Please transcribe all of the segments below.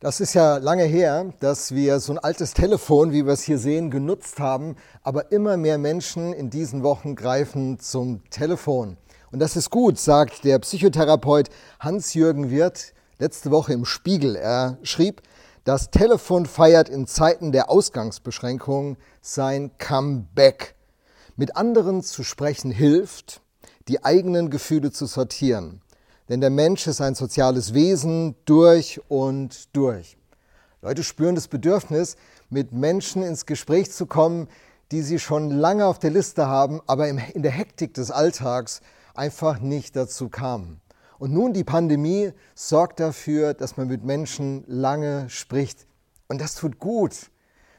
Das ist ja lange her, dass wir so ein altes Telefon, wie wir es hier sehen, genutzt haben. Aber immer mehr Menschen in diesen Wochen greifen zum Telefon. Und das ist gut, sagt der Psychotherapeut Hans-Jürgen Wirth letzte Woche im Spiegel. Er schrieb, das Telefon feiert in Zeiten der Ausgangsbeschränkungen sein Comeback. Mit anderen zu sprechen hilft, die eigenen Gefühle zu sortieren. Denn der Mensch ist ein soziales Wesen durch und durch. Leute spüren das Bedürfnis, mit Menschen ins Gespräch zu kommen, die sie schon lange auf der Liste haben, aber in der Hektik des Alltags einfach nicht dazu kamen. Und nun die Pandemie sorgt dafür, dass man mit Menschen lange spricht. Und das tut gut.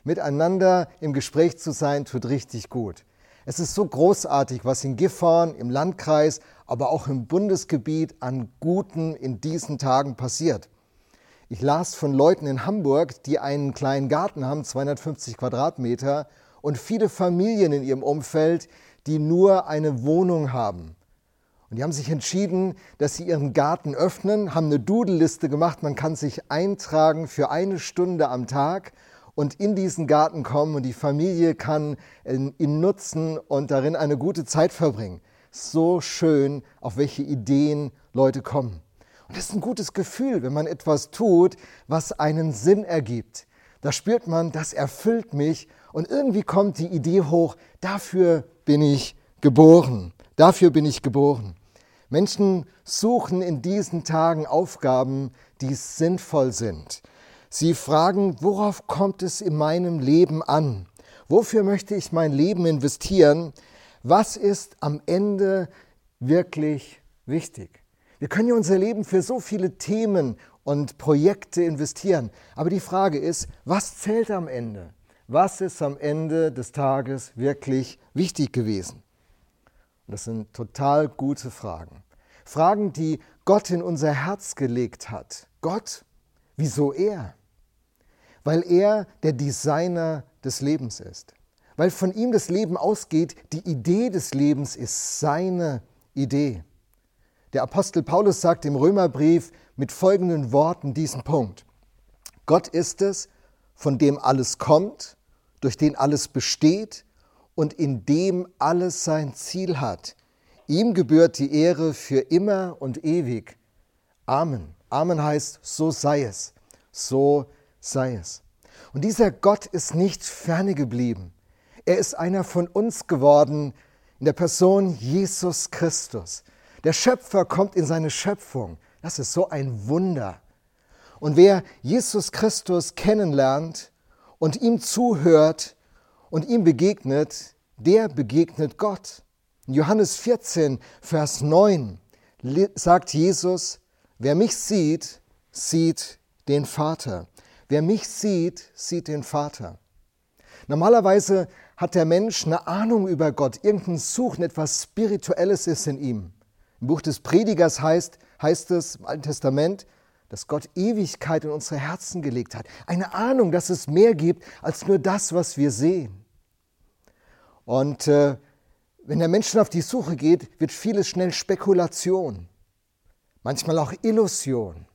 Miteinander im Gespräch zu sein, tut richtig gut. Es ist so großartig, was in Gifhorn, im Landkreis, aber auch im Bundesgebiet an Guten in diesen Tagen passiert. Ich las von Leuten in Hamburg, die einen kleinen Garten haben, 250 Quadratmeter, und viele Familien in ihrem Umfeld, die nur eine Wohnung haben. Und die haben sich entschieden, dass sie ihren Garten öffnen, haben eine Dudelliste gemacht, man kann sich eintragen für eine Stunde am Tag und in diesen Garten kommen und die Familie kann ihn nutzen und darin eine gute Zeit verbringen. So schön, auf welche Ideen Leute kommen. Und das ist ein gutes Gefühl, wenn man etwas tut, was einen Sinn ergibt. Da spürt man, das erfüllt mich und irgendwie kommt die Idee hoch, dafür bin ich geboren. Dafür bin ich geboren. Menschen suchen in diesen Tagen Aufgaben, die sinnvoll sind. Sie fragen, worauf kommt es in meinem Leben an? Wofür möchte ich mein Leben investieren? Was ist am Ende wirklich wichtig? Wir können ja unser Leben für so viele Themen und Projekte investieren. Aber die Frage ist, was zählt am Ende? Was ist am Ende des Tages wirklich wichtig gewesen? Das sind total gute Fragen. Fragen, die Gott in unser Herz gelegt hat. Gott, wieso er? Weil er der Designer des Lebens ist. Weil von ihm das Leben ausgeht, die Idee des Lebens ist seine Idee. Der Apostel Paulus sagt im Römerbrief mit folgenden Worten diesen Punkt. Gott ist es, von dem alles kommt, durch den alles besteht und in dem alles sein Ziel hat. Ihm gebührt die Ehre für immer und ewig. Amen. Amen heißt, so sei es. So sei es. Und dieser Gott ist nicht ferne geblieben. Er ist einer von uns geworden in der Person Jesus Christus. Der Schöpfer kommt in seine Schöpfung. Das ist so ein Wunder. Und wer Jesus Christus kennenlernt und ihm zuhört und ihm begegnet, der begegnet Gott. In Johannes 14, Vers 9 sagt Jesus, wer mich sieht, sieht den Vater. Wer mich sieht, sieht den Vater. Normalerweise hat der Mensch eine Ahnung über Gott, irgendein Suchen, etwas Spirituelles ist in ihm. Im Buch des Predigers heißt, heißt es im Alten Testament, dass Gott Ewigkeit in unsere Herzen gelegt hat. Eine Ahnung, dass es mehr gibt als nur das, was wir sehen. Und äh, wenn der Mensch auf die Suche geht, wird vieles schnell Spekulation, manchmal auch Illusion.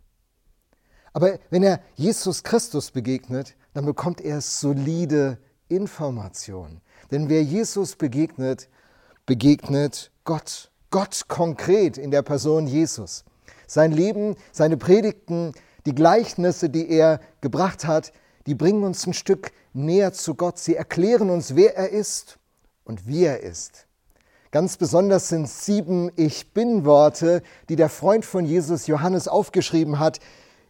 Aber wenn er Jesus Christus begegnet, dann bekommt er solide Informationen. Denn wer Jesus begegnet, begegnet Gott. Gott konkret in der Person Jesus. Sein Leben, seine Predigten, die Gleichnisse, die er gebracht hat, die bringen uns ein Stück näher zu Gott. Sie erklären uns, wer er ist und wie er ist. Ganz besonders sind sieben Ich bin Worte, die der Freund von Jesus Johannes aufgeschrieben hat,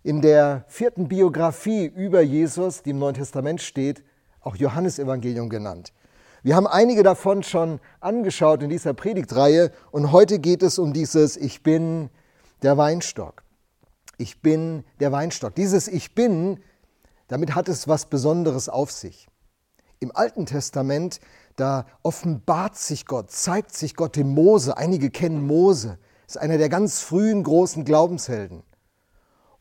in der vierten Biografie über Jesus, die im Neuen Testament steht, auch Johannesevangelium genannt. Wir haben einige davon schon angeschaut in dieser Predigtreihe und heute geht es um dieses Ich bin der Weinstock. Ich bin der Weinstock. Dieses Ich bin, damit hat es was Besonderes auf sich. Im Alten Testament, da offenbart sich Gott, zeigt sich Gott dem Mose. Einige kennen Mose, ist einer der ganz frühen großen Glaubenshelden.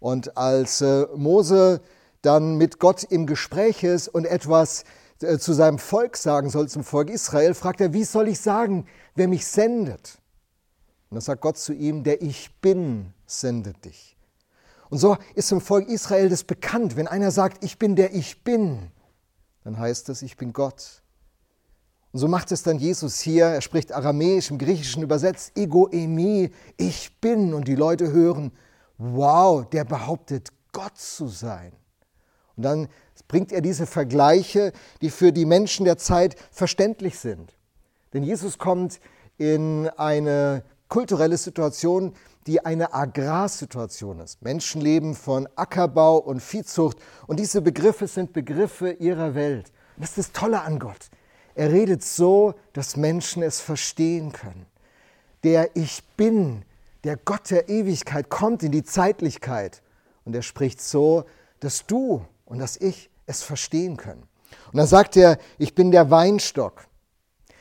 Und als äh, Mose dann mit Gott im Gespräch ist und etwas äh, zu seinem Volk sagen soll, zum Volk Israel, fragt er, wie soll ich sagen, wer mich sendet? Und dann sagt Gott zu ihm, der Ich bin sendet dich. Und so ist im Volk Israel das bekannt. Wenn einer sagt, ich bin der Ich bin, dann heißt es, ich bin Gott. Und so macht es dann Jesus hier. Er spricht Aramäisch, im Griechischen übersetzt, Ego emi, ich bin. Und die Leute hören, wow, der behauptet, Gott zu sein. Und dann bringt er diese Vergleiche, die für die Menschen der Zeit verständlich sind. Denn Jesus kommt in eine kulturelle Situation, die eine Agrarsituation ist. Menschen leben von Ackerbau und Viehzucht und diese Begriffe sind Begriffe ihrer Welt. Und das ist das Tolle an Gott. Er redet so, dass Menschen es verstehen können. Der Ich bin, der Gott der Ewigkeit kommt in die Zeitlichkeit und er spricht so, dass du und dass ich es verstehen können. Und dann sagt er, ich bin der Weinstock.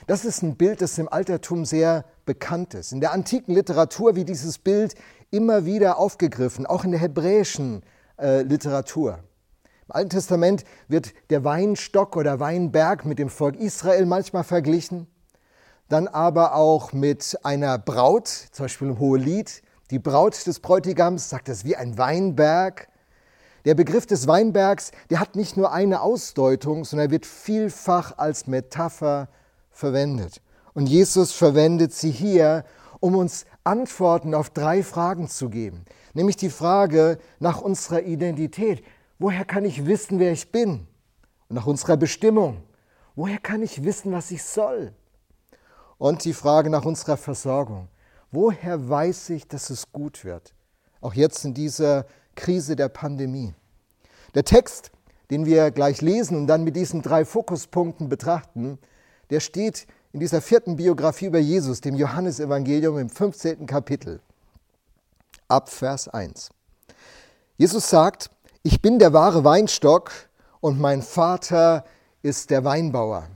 Das ist ein Bild, das im Altertum sehr bekannt ist. In der antiken Literatur wird dieses Bild immer wieder aufgegriffen, auch in der hebräischen äh, Literatur. Im Alten Testament wird der Weinstock oder Weinberg mit dem Volk Israel manchmal verglichen, dann aber auch mit einer Braut, zum Beispiel im Hohelied. Die Braut des Bräutigams sagt es wie ein Weinberg. Der Begriff des Weinbergs, der hat nicht nur eine Ausdeutung, sondern er wird vielfach als Metapher verwendet. Und Jesus verwendet sie hier, um uns Antworten auf drei Fragen zu geben. Nämlich die Frage nach unserer Identität. Woher kann ich wissen, wer ich bin? Und nach unserer Bestimmung. Woher kann ich wissen, was ich soll? Und die Frage nach unserer Versorgung. Woher weiß ich, dass es gut wird? Auch jetzt in dieser Krise der Pandemie. Der Text, den wir gleich lesen und dann mit diesen drei Fokuspunkten betrachten, der steht in dieser vierten Biografie über Jesus, dem Johannesevangelium im 15. Kapitel, ab Vers 1. Jesus sagt, ich bin der wahre Weinstock und mein Vater ist der Weinbauer.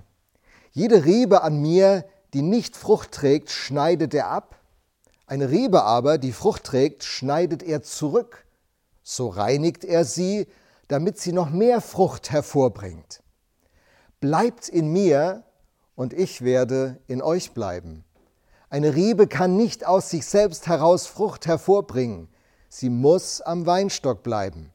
Jede Rebe an mir, die nicht Frucht trägt, schneidet er ab. Eine Rebe aber, die Frucht trägt, schneidet er zurück. So reinigt er sie, damit sie noch mehr Frucht hervorbringt. Bleibt in mir und ich werde in euch bleiben. Eine Rebe kann nicht aus sich selbst heraus Frucht hervorbringen. Sie muss am Weinstock bleiben.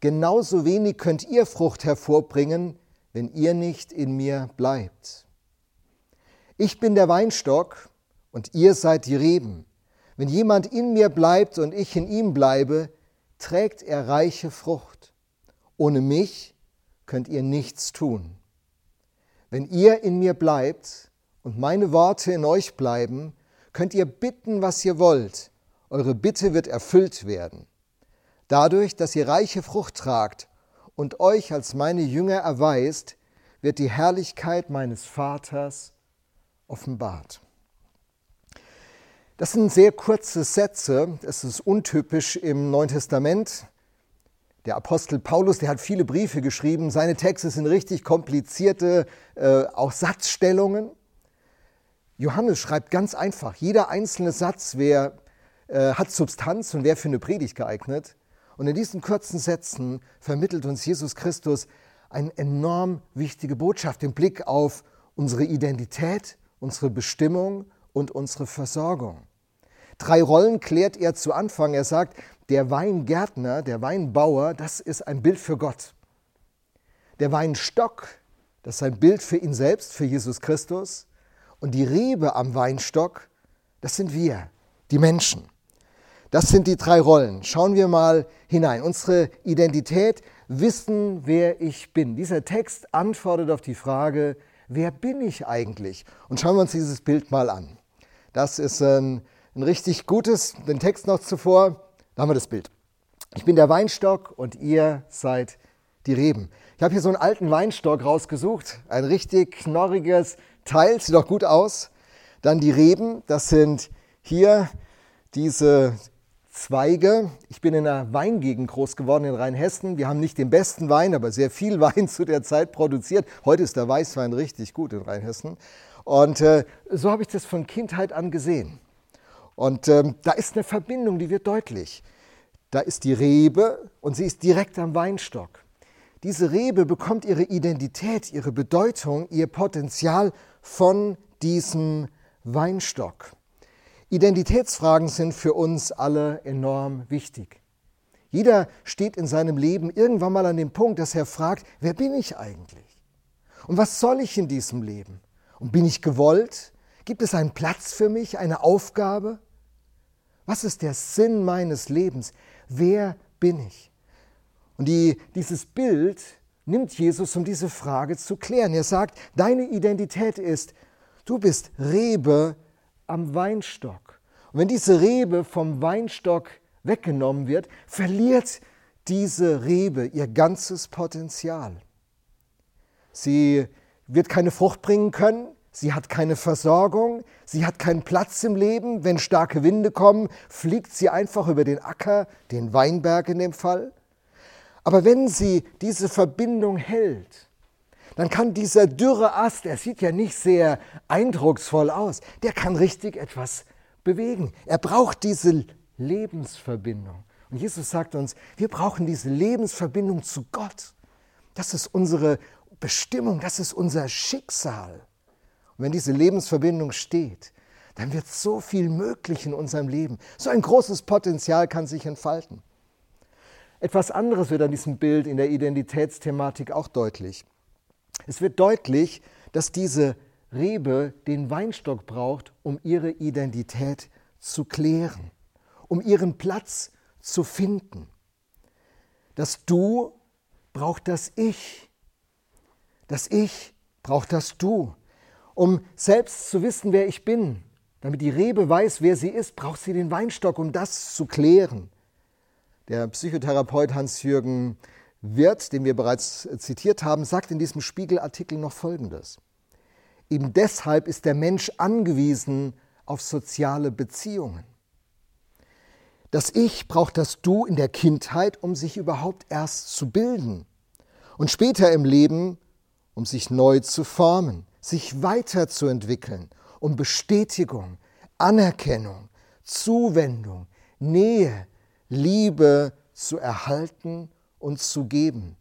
Genauso wenig könnt ihr Frucht hervorbringen, wenn ihr nicht in mir bleibt. Ich bin der Weinstock und ihr seid die Reben. Wenn jemand in mir bleibt und ich in ihm bleibe, trägt er reiche Frucht. Ohne mich könnt ihr nichts tun. Wenn ihr in mir bleibt und meine Worte in euch bleiben, könnt ihr bitten, was ihr wollt. Eure Bitte wird erfüllt werden. Dadurch, dass ihr reiche Frucht tragt und euch als meine Jünger erweist, wird die Herrlichkeit meines Vaters offenbart. Das sind sehr kurze Sätze. Es ist untypisch im Neuen Testament. Der Apostel Paulus, der hat viele Briefe geschrieben. Seine Texte sind richtig komplizierte, äh, auch Satzstellungen. Johannes schreibt ganz einfach, jeder einzelne Satz wer, äh, hat Substanz und wäre für eine Predigt geeignet. Und in diesen kurzen Sätzen vermittelt uns Jesus Christus eine enorm wichtige Botschaft im Blick auf unsere Identität, unsere Bestimmung und unsere Versorgung. Drei Rollen klärt er zu Anfang. Er sagt, der Weingärtner, der Weinbauer, das ist ein Bild für Gott. Der Weinstock, das ist ein Bild für ihn selbst, für Jesus Christus. Und die Rebe am Weinstock, das sind wir, die Menschen. Das sind die drei Rollen. Schauen wir mal hinein. Unsere Identität, wissen, wer ich bin. Dieser Text antwortet auf die Frage, wer bin ich eigentlich? Und schauen wir uns dieses Bild mal an. Das ist ein, ein richtig gutes, den Text noch zuvor. Da haben wir das Bild. Ich bin der Weinstock und ihr seid die Reben. Ich habe hier so einen alten Weinstock rausgesucht, ein richtig knorriges Teil, sieht doch gut aus. Dann die Reben, das sind hier diese Zweige. Ich bin in einer Weingegend groß geworden in Rheinhessen. Wir haben nicht den besten Wein, aber sehr viel Wein zu der Zeit produziert. Heute ist der Weißwein richtig gut in Rheinhessen. Und äh, so habe ich das von Kindheit an gesehen. Und ähm, da ist eine Verbindung, die wird deutlich. Da ist die Rebe und sie ist direkt am Weinstock. Diese Rebe bekommt ihre Identität, ihre Bedeutung, ihr Potenzial von diesem Weinstock. Identitätsfragen sind für uns alle enorm wichtig. Jeder steht in seinem Leben irgendwann mal an dem Punkt, dass er fragt, wer bin ich eigentlich? Und was soll ich in diesem Leben? Und bin ich gewollt? Gibt es einen Platz für mich, eine Aufgabe? Was ist der Sinn meines Lebens? Wer bin ich? Und die, dieses Bild nimmt Jesus, um diese Frage zu klären. Er sagt, deine Identität ist, du bist Rebe am Weinstock. Und wenn diese Rebe vom Weinstock weggenommen wird, verliert diese Rebe ihr ganzes Potenzial. Sie wird keine Frucht bringen können, sie hat keine Versorgung, sie hat keinen Platz im Leben. Wenn starke Winde kommen, fliegt sie einfach über den Acker, den Weinberg in dem Fall. Aber wenn sie diese Verbindung hält, dann kann dieser dürre Ast, er sieht ja nicht sehr eindrucksvoll aus, der kann richtig etwas bewegen. Er braucht diese Lebensverbindung. Und Jesus sagt uns, wir brauchen diese Lebensverbindung zu Gott. Das ist unsere Bestimmung, das ist unser Schicksal. Und wenn diese Lebensverbindung steht, dann wird so viel möglich in unserem Leben. So ein großes Potenzial kann sich entfalten. Etwas anderes wird an diesem Bild in der Identitätsthematik auch deutlich. Es wird deutlich, dass diese Rebe den Weinstock braucht, um ihre Identität zu klären, um ihren Platz zu finden. Das Du braucht das Ich. Das Ich braucht das Du. Um selbst zu wissen, wer ich bin, damit die Rebe weiß, wer sie ist, braucht sie den Weinstock, um das zu klären. Der Psychotherapeut Hans-Jürgen Wirth, den wir bereits zitiert haben, sagt in diesem Spiegelartikel noch Folgendes. Eben deshalb ist der Mensch angewiesen auf soziale Beziehungen. Das Ich braucht das Du in der Kindheit, um sich überhaupt erst zu bilden und später im Leben, um sich neu zu formen, sich weiterzuentwickeln, um Bestätigung, Anerkennung, Zuwendung, Nähe, Liebe zu erhalten und zu geben.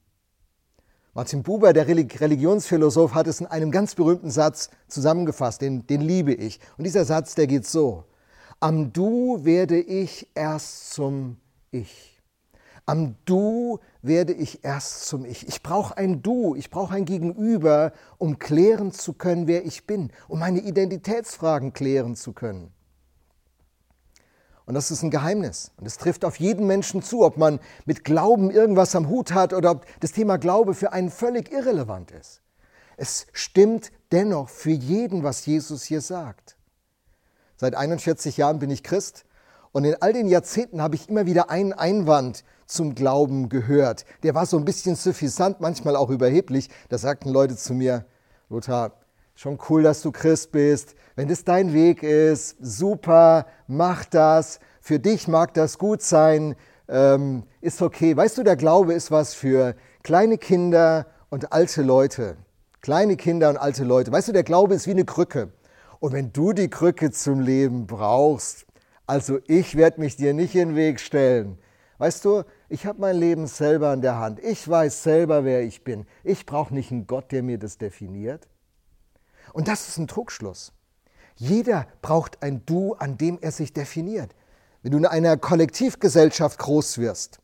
Martin Buber, der Religionsphilosoph, hat es in einem ganz berühmten Satz zusammengefasst, den, den liebe ich. Und dieser Satz, der geht so, am Du werde ich erst zum Ich. Am Du werde ich erst zum Ich. Ich brauche ein Du, ich brauche ein Gegenüber, um klären zu können, wer ich bin, um meine Identitätsfragen klären zu können. Und das ist ein Geheimnis. Und es trifft auf jeden Menschen zu, ob man mit Glauben irgendwas am Hut hat oder ob das Thema Glaube für einen völlig irrelevant ist. Es stimmt dennoch für jeden, was Jesus hier sagt. Seit 41 Jahren bin ich Christ und in all den Jahrzehnten habe ich immer wieder einen Einwand zum Glauben gehört. Der war so ein bisschen suffisant, manchmal auch überheblich. Da sagten Leute zu mir, Lothar, schon cool, dass du Christ bist. Wenn das dein Weg ist, super, mach das. Für dich mag das gut sein, ähm, ist okay. Weißt du, der Glaube ist was für kleine Kinder und alte Leute. Kleine Kinder und alte Leute. Weißt du, der Glaube ist wie eine Krücke. Und wenn du die Krücke zum Leben brauchst, also ich werde mich dir nicht in den Weg stellen. Weißt du, ich habe mein Leben selber in der Hand. Ich weiß selber, wer ich bin. Ich brauche nicht einen Gott, der mir das definiert. Und das ist ein Trugschluss. Jeder braucht ein Du, an dem er sich definiert. Wenn du in einer Kollektivgesellschaft groß wirst,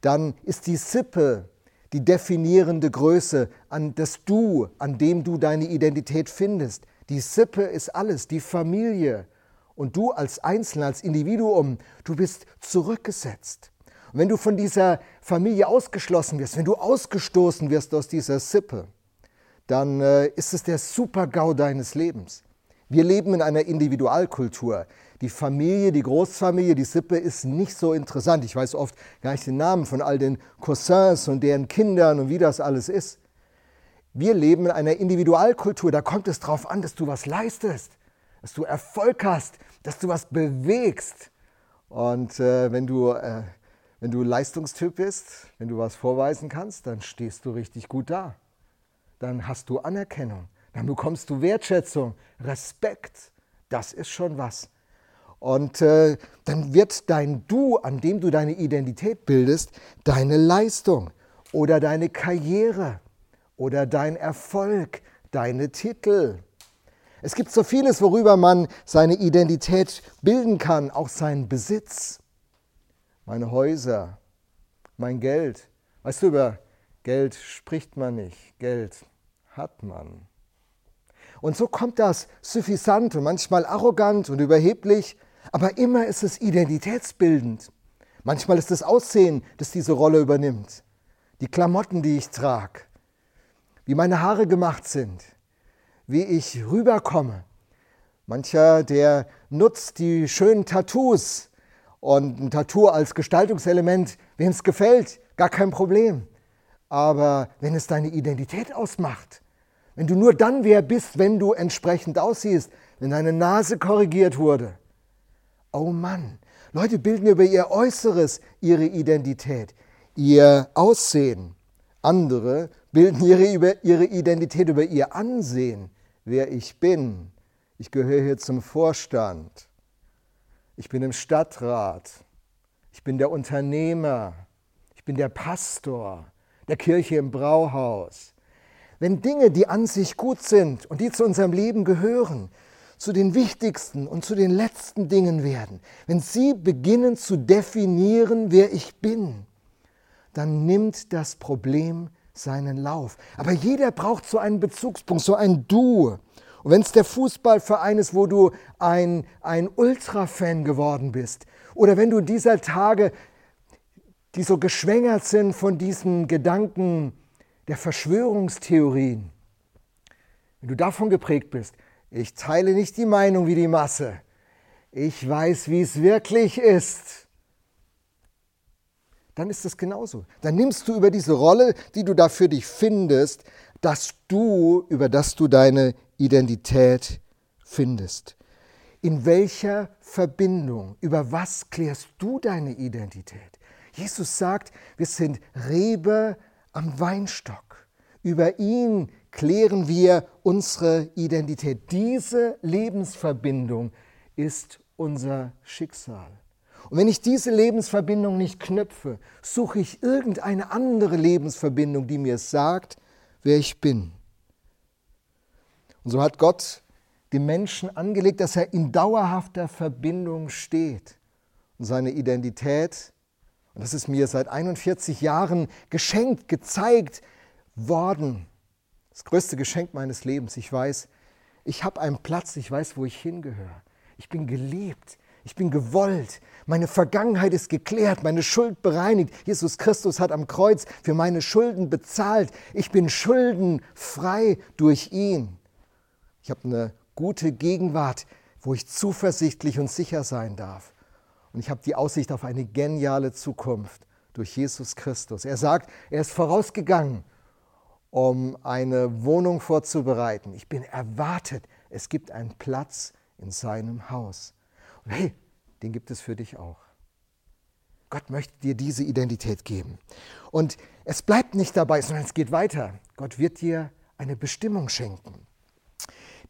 dann ist die Sippe die definierende Größe an das Du, an dem du deine Identität findest. Die Sippe ist alles, die Familie. Und du als Einzelner, als Individuum, du bist zurückgesetzt. Und wenn du von dieser Familie ausgeschlossen wirst, wenn du ausgestoßen wirst aus dieser Sippe, dann äh, ist es der Super-GAU deines Lebens. Wir leben in einer Individualkultur. Die Familie, die Großfamilie, die Sippe ist nicht so interessant. Ich weiß oft gar nicht den Namen von all den Cousins und deren Kindern und wie das alles ist. Wir leben in einer Individualkultur. Da kommt es darauf an, dass du was leistest, dass du Erfolg hast, dass du was bewegst. Und äh, wenn, du, äh, wenn du Leistungstyp bist, wenn du was vorweisen kannst, dann stehst du richtig gut da. Dann hast du Anerkennung, dann bekommst du Wertschätzung, Respekt. Das ist schon was. Und äh, dann wird dein Du, an dem du deine Identität bildest, deine Leistung oder deine Karriere oder dein Erfolg, deine Titel. Es gibt so vieles, worüber man seine Identität bilden kann, auch seinen Besitz, meine Häuser, mein Geld. Weißt du, über Geld spricht man nicht, Geld hat man. Und so kommt das suffisant und manchmal arrogant und überheblich aber immer ist es identitätsbildend. Manchmal ist es Aussehen, das diese Rolle übernimmt. Die Klamotten, die ich trage, wie meine Haare gemacht sind, wie ich rüberkomme. Mancher, der nutzt die schönen Tattoos und ein Tattoo als Gestaltungselement, wem es gefällt, gar kein Problem. Aber wenn es deine Identität ausmacht, wenn du nur dann wer bist, wenn du entsprechend aussiehst, wenn deine Nase korrigiert wurde, Oh Mann, Leute bilden über ihr Äußeres ihre Identität, ihr Aussehen. Andere bilden ihre, ihre Identität über ihr Ansehen, wer ich bin. Ich gehöre hier zum Vorstand. Ich bin im Stadtrat. Ich bin der Unternehmer. Ich bin der Pastor der Kirche im Brauhaus. Wenn Dinge, die an sich gut sind und die zu unserem Leben gehören, zu den wichtigsten und zu den letzten Dingen werden, wenn Sie beginnen zu definieren, wer ich bin, dann nimmt das Problem seinen Lauf. Aber jeder braucht so einen Bezugspunkt, so ein Du. Und wenn es der Fußballverein ist, wo du ein, ein Ultra-Fan geworden bist, oder wenn du dieser Tage, die so geschwängert sind von diesen Gedanken der Verschwörungstheorien, wenn du davon geprägt bist, ich teile nicht die Meinung wie die Masse. Ich weiß, wie es wirklich ist. Dann ist es genauso. Dann nimmst du über diese Rolle, die du da für dich findest, das Du, über das du deine Identität findest. In welcher Verbindung, über was klärst du deine Identität? Jesus sagt, wir sind Rebe am Weinstock. Über ihn klären wir unsere Identität. Diese Lebensverbindung ist unser Schicksal. Und wenn ich diese Lebensverbindung nicht knüpfe, suche ich irgendeine andere Lebensverbindung, die mir sagt, wer ich bin. Und so hat Gott dem Menschen angelegt, dass er in dauerhafter Verbindung steht. Und seine Identität, und das ist mir seit 41 Jahren geschenkt, gezeigt worden, das größte Geschenk meines Lebens. Ich weiß, ich habe einen Platz, ich weiß, wo ich hingehöre. Ich bin geliebt, ich bin gewollt. Meine Vergangenheit ist geklärt, meine Schuld bereinigt. Jesus Christus hat am Kreuz für meine Schulden bezahlt. Ich bin schuldenfrei durch ihn. Ich habe eine gute Gegenwart, wo ich zuversichtlich und sicher sein darf. Und ich habe die Aussicht auf eine geniale Zukunft durch Jesus Christus. Er sagt, er ist vorausgegangen um eine Wohnung vorzubereiten. Ich bin erwartet. Es gibt einen Platz in seinem Haus. Und hey, den gibt es für dich auch. Gott möchte dir diese Identität geben. Und es bleibt nicht dabei, sondern es geht weiter. Gott wird dir eine Bestimmung schenken.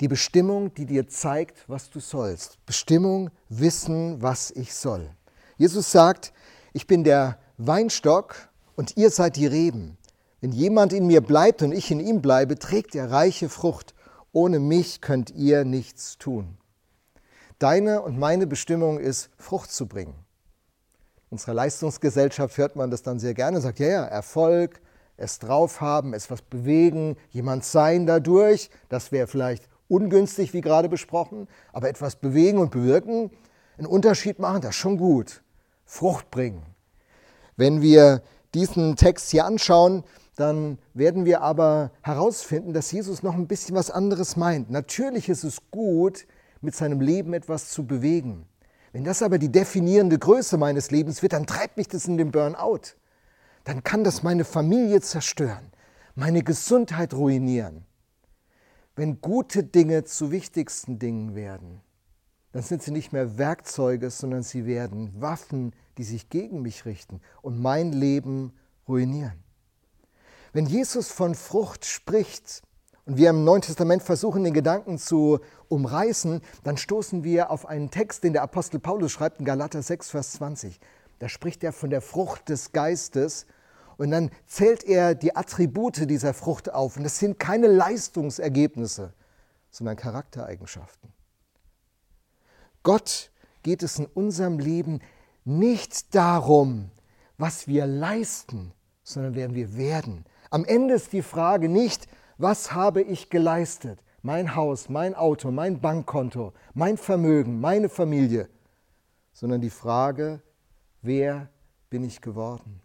Die Bestimmung, die dir zeigt, was du sollst. Bestimmung, wissen, was ich soll. Jesus sagt, ich bin der Weinstock und ihr seid die Reben. Wenn jemand in mir bleibt und ich in ihm bleibe, trägt er reiche Frucht. Ohne mich könnt ihr nichts tun. Deine und meine Bestimmung ist, Frucht zu bringen. In unserer Leistungsgesellschaft hört man das dann sehr gerne, sagt, ja, ja, Erfolg, es drauf haben, es was bewegen, jemand sein dadurch, das wäre vielleicht ungünstig, wie gerade besprochen, aber etwas bewegen und bewirken, einen Unterschied machen, das ist schon gut. Frucht bringen. Wenn wir diesen Text hier anschauen, dann werden wir aber herausfinden, dass Jesus noch ein bisschen was anderes meint. Natürlich ist es gut, mit seinem Leben etwas zu bewegen. Wenn das aber die definierende Größe meines Lebens wird, dann treibt mich das in den Burnout. Dann kann das meine Familie zerstören, meine Gesundheit ruinieren. Wenn gute Dinge zu wichtigsten Dingen werden, dann sind sie nicht mehr Werkzeuge, sondern sie werden Waffen, die sich gegen mich richten und mein Leben ruinieren. Wenn Jesus von Frucht spricht und wir im Neuen Testament versuchen, den Gedanken zu umreißen, dann stoßen wir auf einen Text, den der Apostel Paulus schreibt in Galater 6, Vers 20. Da spricht er von der Frucht des Geistes und dann zählt er die Attribute dieser Frucht auf. Und das sind keine Leistungsergebnisse, sondern Charaktereigenschaften. Gott geht es in unserem Leben nicht darum, was wir leisten, sondern wer wir werden. Am Ende ist die Frage nicht, was habe ich geleistet? Mein Haus, mein Auto, mein Bankkonto, mein Vermögen, meine Familie, sondern die Frage, wer bin ich geworden?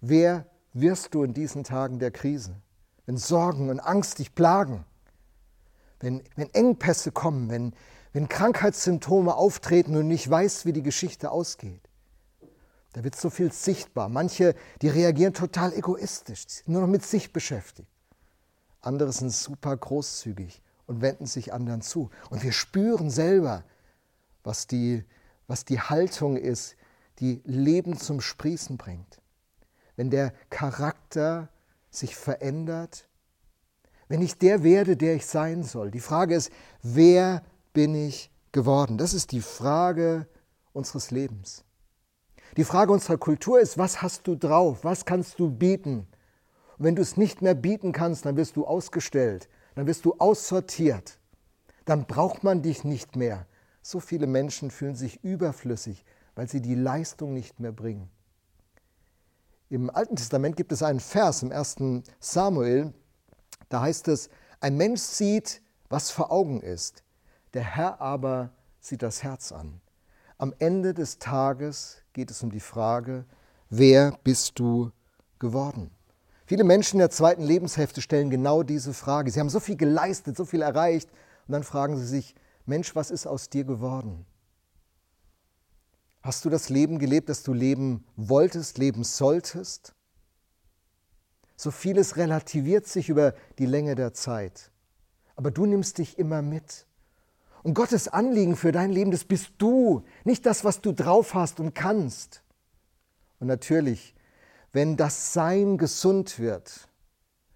Wer wirst du in diesen Tagen der Krise? Wenn Sorgen und Angst dich plagen, wenn, wenn Engpässe kommen, wenn, wenn Krankheitssymptome auftreten und nicht weißt, wie die Geschichte ausgeht. Da wird so viel sichtbar. Manche, die reagieren total egoistisch, nur noch mit sich beschäftigt. Andere sind super großzügig und wenden sich anderen zu. Und wir spüren selber, was die, was die Haltung ist, die Leben zum Sprießen bringt. Wenn der Charakter sich verändert, wenn ich der werde, der ich sein soll. Die Frage ist, wer bin ich geworden? Das ist die Frage unseres Lebens. Die Frage unserer Kultur ist, was hast du drauf? Was kannst du bieten? Und wenn du es nicht mehr bieten kannst, dann wirst du ausgestellt, dann wirst du aussortiert. Dann braucht man dich nicht mehr. So viele Menschen fühlen sich überflüssig, weil sie die Leistung nicht mehr bringen. Im Alten Testament gibt es einen Vers im 1. Samuel, da heißt es, ein Mensch sieht, was vor Augen ist, der Herr aber sieht das Herz an. Am Ende des Tages geht es um die Frage, wer bist du geworden? Viele Menschen in der zweiten Lebenshälfte stellen genau diese Frage. Sie haben so viel geleistet, so viel erreicht und dann fragen sie sich, Mensch, was ist aus dir geworden? Hast du das Leben gelebt, das du leben wolltest, leben solltest? So vieles relativiert sich über die Länge der Zeit. Aber du nimmst dich immer mit. Und Gottes Anliegen für dein Leben, das bist du, nicht das, was du drauf hast und kannst. Und natürlich, wenn das Sein gesund wird,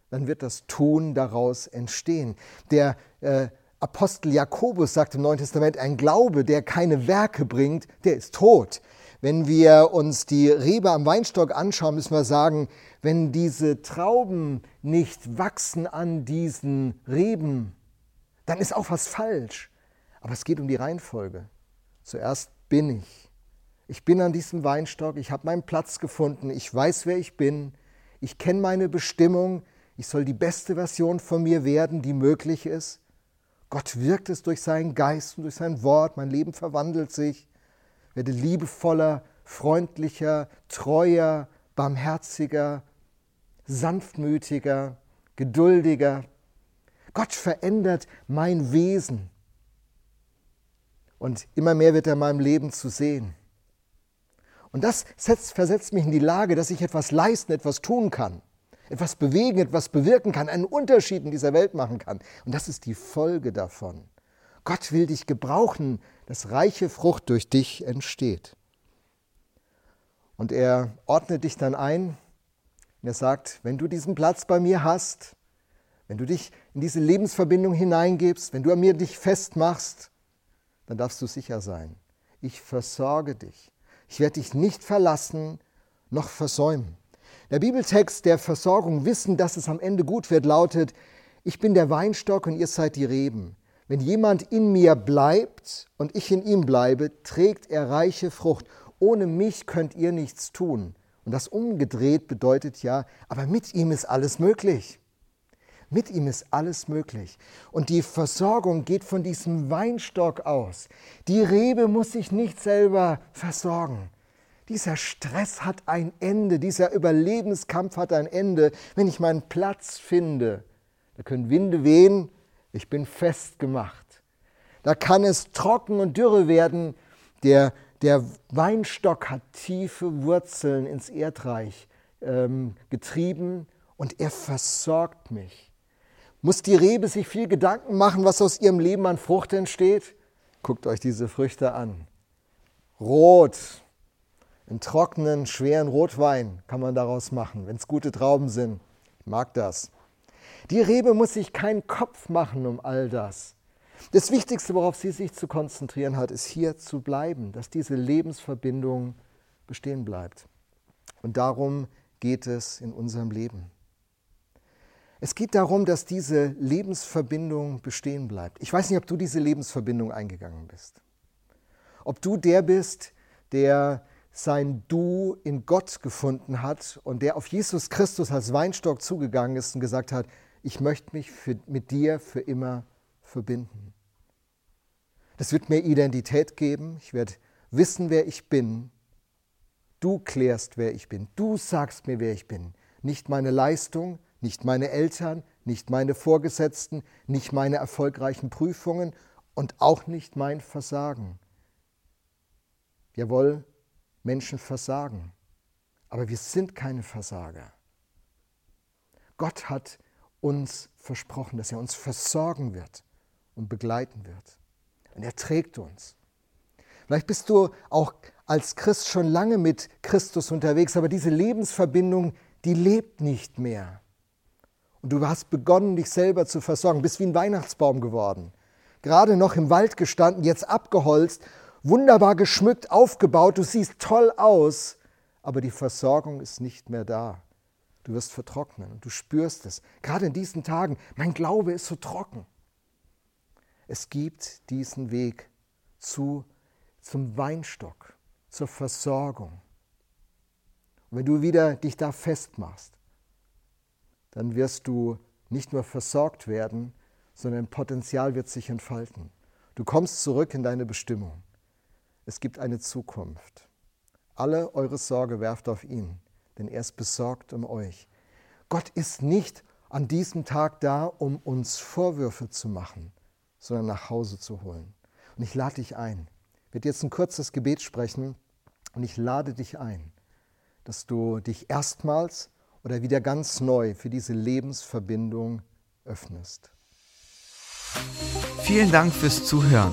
dann wird das Tun daraus entstehen. Der äh, Apostel Jakobus sagt im Neuen Testament, ein Glaube, der keine Werke bringt, der ist tot. Wenn wir uns die Rebe am Weinstock anschauen, müssen wir sagen, wenn diese Trauben nicht wachsen an diesen Reben, dann ist auch was falsch. Aber es geht um die Reihenfolge. Zuerst bin ich. Ich bin an diesem Weinstock, ich habe meinen Platz gefunden, ich weiß, wer ich bin, ich kenne meine Bestimmung, ich soll die beste Version von mir werden, die möglich ist. Gott wirkt es durch seinen Geist und durch sein Wort, mein Leben verwandelt sich, werde liebevoller, freundlicher, treuer, barmherziger, sanftmütiger, geduldiger. Gott verändert mein Wesen. Und immer mehr wird er in meinem Leben zu sehen. Und das setzt, versetzt mich in die Lage, dass ich etwas leisten, etwas tun kann, etwas bewegen, etwas bewirken kann, einen Unterschied in dieser Welt machen kann. Und das ist die Folge davon. Gott will dich gebrauchen, dass reiche Frucht durch dich entsteht. Und er ordnet dich dann ein und er sagt, wenn du diesen Platz bei mir hast, wenn du dich in diese Lebensverbindung hineingibst, wenn du an mir dich festmachst, dann darfst du sicher sein. Ich versorge dich. Ich werde dich nicht verlassen noch versäumen. Der Bibeltext der Versorgung, Wissen, dass es am Ende gut wird, lautet, ich bin der Weinstock und ihr seid die Reben. Wenn jemand in mir bleibt und ich in ihm bleibe, trägt er reiche Frucht. Ohne mich könnt ihr nichts tun. Und das umgedreht bedeutet ja, aber mit ihm ist alles möglich. Mit ihm ist alles möglich. Und die Versorgung geht von diesem Weinstock aus. Die Rebe muss sich nicht selber versorgen. Dieser Stress hat ein Ende, dieser Überlebenskampf hat ein Ende. Wenn ich meinen Platz finde, da können Winde wehen, ich bin festgemacht. Da kann es trocken und dürre werden. Der, der Weinstock hat tiefe Wurzeln ins Erdreich ähm, getrieben und er versorgt mich. Muss die Rebe sich viel Gedanken machen, was aus ihrem Leben an Frucht entsteht? Guckt euch diese Früchte an. Rot, einen trockenen, schweren Rotwein kann man daraus machen, wenn es gute Trauben sind. Ich mag das. Die Rebe muss sich keinen Kopf machen um all das. Das Wichtigste, worauf sie sich zu konzentrieren hat, ist hier zu bleiben, dass diese Lebensverbindung bestehen bleibt. Und darum geht es in unserem Leben. Es geht darum, dass diese Lebensverbindung bestehen bleibt. Ich weiß nicht, ob du diese Lebensverbindung eingegangen bist. Ob du der bist, der sein Du in Gott gefunden hat und der auf Jesus Christus als Weinstock zugegangen ist und gesagt hat, ich möchte mich für, mit dir für immer verbinden. Das wird mir Identität geben, ich werde wissen, wer ich bin. Du klärst, wer ich bin. Du sagst mir, wer ich bin. Nicht meine Leistung, nicht meine Eltern, nicht meine Vorgesetzten, nicht meine erfolgreichen Prüfungen und auch nicht mein Versagen. Jawohl, Menschen versagen, aber wir sind keine Versager. Gott hat uns versprochen, dass er uns versorgen wird und begleiten wird. Und er trägt uns. Vielleicht bist du auch als Christ schon lange mit Christus unterwegs, aber diese Lebensverbindung, die lebt nicht mehr. Und du hast begonnen, dich selber zu versorgen, bist wie ein Weihnachtsbaum geworden. Gerade noch im Wald gestanden, jetzt abgeholzt, wunderbar geschmückt, aufgebaut, du siehst toll aus, aber die Versorgung ist nicht mehr da. Du wirst vertrocknen und du spürst es. Gerade in diesen Tagen, mein Glaube ist so trocken. Es gibt diesen Weg zu, zum Weinstock, zur Versorgung. Und wenn du wieder dich da festmachst, dann wirst du nicht nur versorgt werden, sondern Potenzial wird sich entfalten. Du kommst zurück in deine Bestimmung. Es gibt eine Zukunft. Alle eure Sorge werft auf ihn denn er ist besorgt um euch. Gott ist nicht an diesem Tag da, um uns Vorwürfe zu machen, sondern nach Hause zu holen. Und ich lade dich ein. Ich werde jetzt ein kurzes Gebet sprechen und ich lade dich ein, dass du dich erstmals oder wieder ganz neu für diese Lebensverbindung öffnest. Vielen Dank fürs Zuhören.